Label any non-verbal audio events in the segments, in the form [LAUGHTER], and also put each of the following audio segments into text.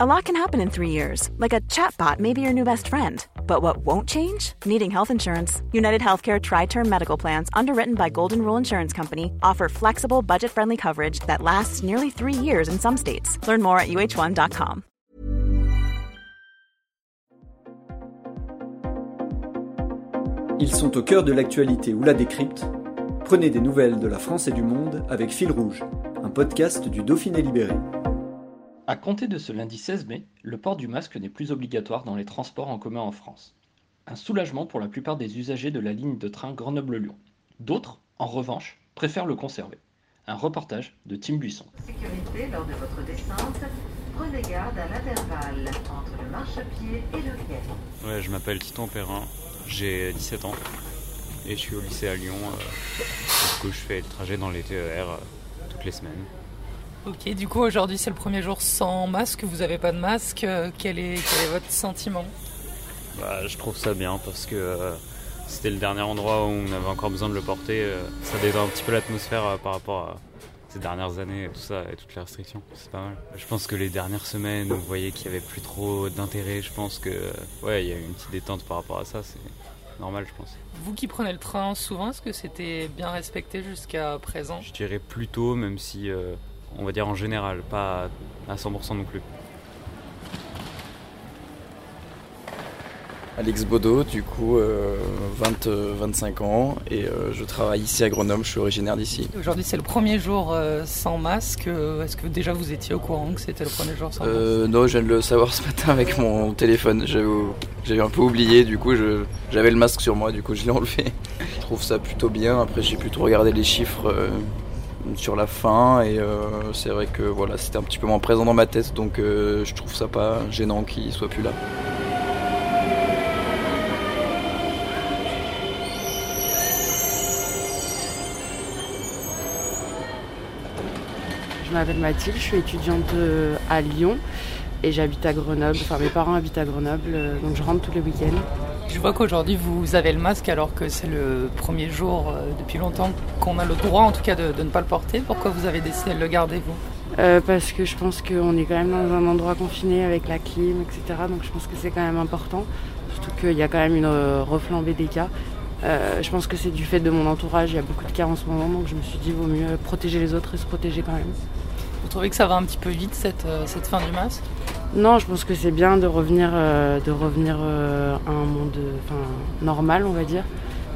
A lot can happen in three years, like a chatbot may be your new best friend. But what won't change? Needing health insurance. United Healthcare Tri Term Medical Plans, underwritten by Golden Rule Insurance Company, offer flexible, budget friendly coverage that lasts nearly three years in some states. Learn more at uh1.com. Ils sont au cœur de l'actualité ou la décrypte. Prenez des nouvelles de la France et du monde avec Fil Rouge, un podcast du Dauphiné Libéré. À compter de ce lundi 16 mai, le port du masque n'est plus obligatoire dans les transports en commun en France. Un soulagement pour la plupart des usagers de la ligne de train Grenoble-Lyon. D'autres, en revanche, préfèrent le conserver. Un reportage de Tim Buisson. Sécurité lors de votre descente, prenez garde à l'intervalle entre le marchepied et le quai. Ouais, je m'appelle Titon Perrin, j'ai 17 ans et je suis au lycée à Lyon. Euh, du coup, je fais le trajet dans les TER euh, toutes les semaines. Ok, du coup aujourd'hui c'est le premier jour sans masque, vous n'avez pas de masque, euh, quel est, quel est votre sentiment bah, Je trouve ça bien parce que euh, c'était le dernier endroit où on avait encore besoin de le porter. euh, ça détend un petit peu l'atmosphère euh, par rapport à ces dernières années et tout ça et toutes les restrictions. C'est pas mal. Je pense que les dernières semaines, vous voyez qu'il y avait plus trop d'intérêt. Je pense que ouais, il y a eu une petite détente par rapport à ça. C'est normal, je pense. Vous qui prenez le train souvent, est-ce que c'était bien respecté jusqu'à présent? Je dirais plutôt, même si euh, on va dire en général, pas à 100% non plus. Alex Bodo, du coup, euh, 20, euh, 25 ans, et euh, je travaille ici à Grenoble, je suis originaire d'ici. Aujourd'hui c'est le premier jour euh, sans masque, Euh, est-ce que déjà vous étiez au courant que c'était le premier jour sans masque? Euh, non, je viens de le savoir ce matin avec mon téléphone, j'avais un peu oublié, du coup, je- j'avais le masque sur moi, du coup, je l'ai enlevé. Je trouve ça plutôt bien, après j'ai plutôt regardé les chiffres euh, sur la fin, et euh, c'est vrai que voilà, c'était un petit peu moins présent dans ma tête, donc euh, je trouve ça pas gênant qu'il soit plus là. Je m'appelle Mathilde, je suis étudiante euh, à Lyon et j'habite à Grenoble. Enfin, mes parents habitent à Grenoble, donc je rentre tous les week-ends. Je vois qu'aujourd'hui vous avez le masque alors que c'est le premier jour euh, depuis longtemps qu'on a le droit en tout cas de, de ne pas le porter. Pourquoi vous avez décidé de le garder vous? Euh, parce que je pense qu'on est quand même dans un endroit confiné avec la clim, etc. Donc je pense que c'est quand même important. Surtout qu'il y a quand même une euh, reflambée des cas. Euh, je pense que c'est du fait de mon entourage, il y a beaucoup de cas en ce moment, donc je me suis dit vaut mieux protéger les autres et se protéger quand même. Vous trouvez que ça va un petit peu vite cette, cette fin du masque? Non, je pense que c'est bien de revenir, euh, de revenir euh, à un monde normal, on va dire.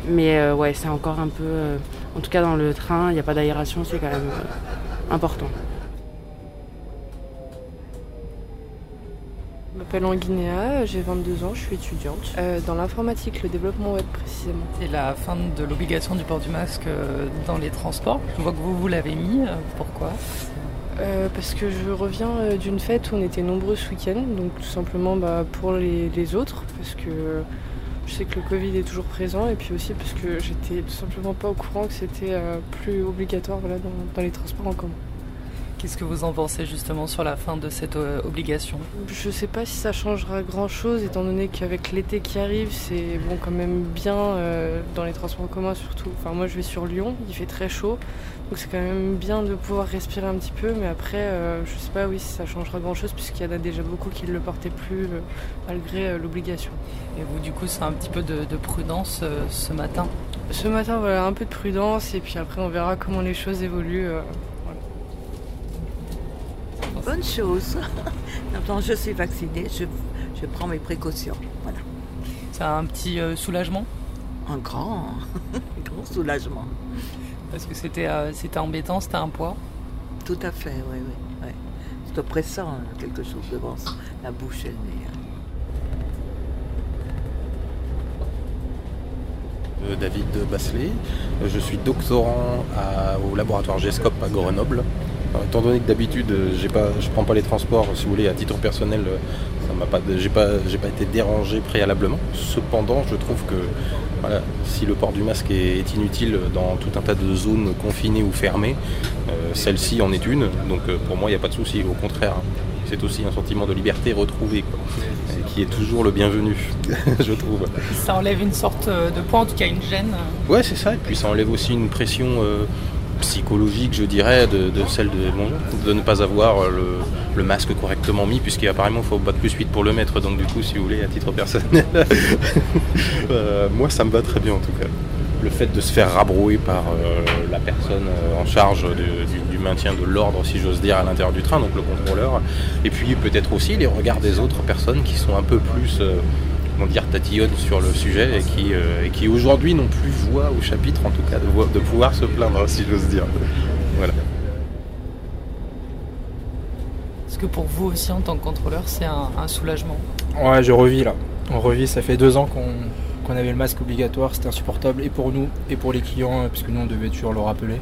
Mais euh, ouais, c'est encore un peu. euh, en tout cas, dans le train, il n'y a pas d'aération, c'est quand même euh, important. Je m'appelle Anguinéa, j'ai 22 ans, je suis étudiante euh, dans l'informatique, le développement web précisément. C'est la fin de l'obligation du port du masque dans les transports. Je vois que vous, vous l'avez mis. euh, Pourquoi? Euh, parce que je reviens euh, d'une fête où on était nombreux ce week-end, donc tout simplement bah, pour les, autres, parce que je sais que le Covid est toujours présent, et puis aussi parce que j'étais tout simplement pas au courant que c'était euh, plus obligatoire dans les transports en commun. Qu'est-ce que vous en pensez justement sur la fin de cette euh, obligation? Je sais pas si ça changera grand chose étant donné qu'avec l'été qui arrive, c'est bon quand même bien euh, dans les transports en commun surtout. Enfin moi je vais sur Lyon, il fait très chaud, donc c'est quand même bien de pouvoir respirer un petit peu, mais après euh, je sais pas oui si ça changera grand chose puisqu'il y en a déjà beaucoup qui ne le portaient plus euh, malgré l'obligation. Et vous, du coup, c'est un petit peu de, de prudence ce matin? Ce matin voilà un peu de prudence et puis après on verra comment les choses évoluent. Bonne chose. [LAUGHS] Maintenant, je suis vaccinée, je, je prends mes précautions. Voilà. C'est un petit euh, soulagement? Un grand, un [LAUGHS] grand soulagement. Parce que c'était euh, c'était embêtant, c'était un poids? Tout à fait, oui, oui. oui. C'est oppressant, hein, quelque chose devant la bouche et le nez. hein. David Basselet. Euh, Je suis doctorant à- au laboratoire GESCOP à Grenoble. Alors, étant donné que d'habitude euh, je prends pas les transports, si vous voulez, à titre personnel, euh, ça m'a pas, j'ai pas, j'ai pas été dérangé préalablement. Cependant, je trouve que voilà, si le port du masque est, inutile dans tout un tas de zones confinées ou fermées, euh, celle-ci en est une. Donc euh, pour moi, il n'y a pas de souci. Au contraire, c'est aussi un sentiment de liberté retrouvé, quoi, et qui est toujours le bienvenu, [LAUGHS] je trouve. Ça enlève une sorte euh, de poids, en tout cas une gêne. Ouais, c'est ça. Et puis ça enlève aussi une pression euh, psychologique, je dirais, de, celle de, de ne pas avoir le, masque correctement mis, puisqu'apparemment il faut battre plus vite pour le mettre. Donc du coup, si vous voulez, à titre personnel, [LAUGHS] euh, moi ça me va très bien en tout cas. Le fait de se faire rabrouer par euh, la personne euh, en charge du, maintien de l'ordre, si j'ose dire, à l'intérieur du train, donc le contrôleur, et puis peut-être aussi les regards des autres personnes qui sont un peu plus comment dire, tatillonnent sur le sujet et qui, qui aujourd'hui n'ont plus voix au chapitre, en tout cas, de, de pouvoir se plaindre, si j'ose dire. Voilà. pour vous aussi en tant que contrôleur c'est un, soulagement? Ouais, je revis là. On revit, ça fait deux ans qu'on avait le masque obligatoire, c'était insupportable et pour nous et pour les clients, puisque nous on devait toujours le rappeler.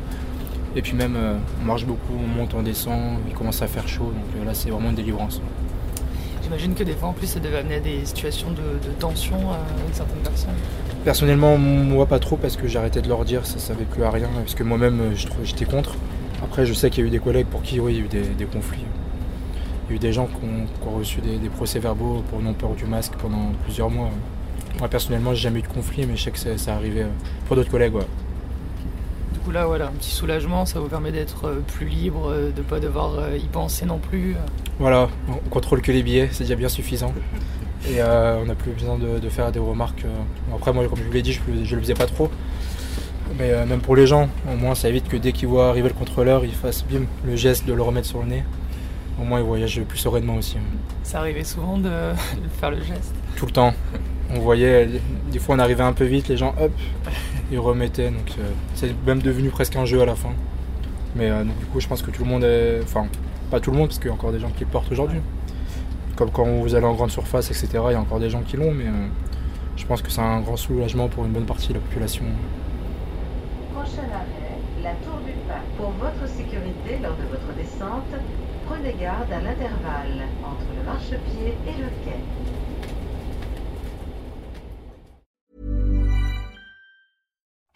Et puis même, euh, on marche beaucoup, on monte, on descend, il commence à faire chaud, donc euh, là c'est vraiment une délivrance. J'imagine que des fois en plus ça devait amener à des situations de, tension euh, avec certaines personnes. Personnellement, moi pas trop parce que arrêté de leur dire, ça ne servait plus à rien, parce que moi-même j'étais contre. Après je sais qu'il y a eu des collègues pour qui oui, il y a eu des conflits. Il y a eu des gens qui ont, reçu des, procès-verbaux pour non-peur du masque pendant plusieurs mois. Moi personnellement, j'ai jamais eu de conflit, mais je sais que ça, arrivait euh, pour d'autres collègues. Coup là, voilà, un petit soulagement, ça vous permet d'être euh, plus libre, euh, de ne pas devoir y penser non plus. Voilà, on contrôle que les billets, c'est déjà bien suffisant. Et on n'a plus besoin de, faire des remarques. Après, moi, comme je vous l'ai dit, je ne le faisais pas trop. Mais même pour les gens, au moins ça évite que dès qu'ils voient arriver le contrôleur, ils fassent bim, le geste de le remettre sur le nez. Au moins, ils voyagent plus sereinement aussi. Ça arrivait souvent [LAUGHS] de, faire le geste Tout le temps. On voyait, des fois on arrivait un peu vite, les gens, hop, ils remettaient. Donc euh, c'est même devenu presque un jeu à la fin. Mais euh, du coup, je pense que tout le monde est. Enfin, pas tout le monde, parce qu'il y a encore des gens qui le portent aujourd'hui. Comme quand vous allez en grande surface, etc., il y a encore des gens qui l'ont, mais euh, je pense que c'est un grand soulagement pour une bonne partie de la population. Prochain arrêt, la Tour du Pain. Pour votre sécurité lors de votre descente, prenez garde à l'intervalle entre le marchepied et le quai.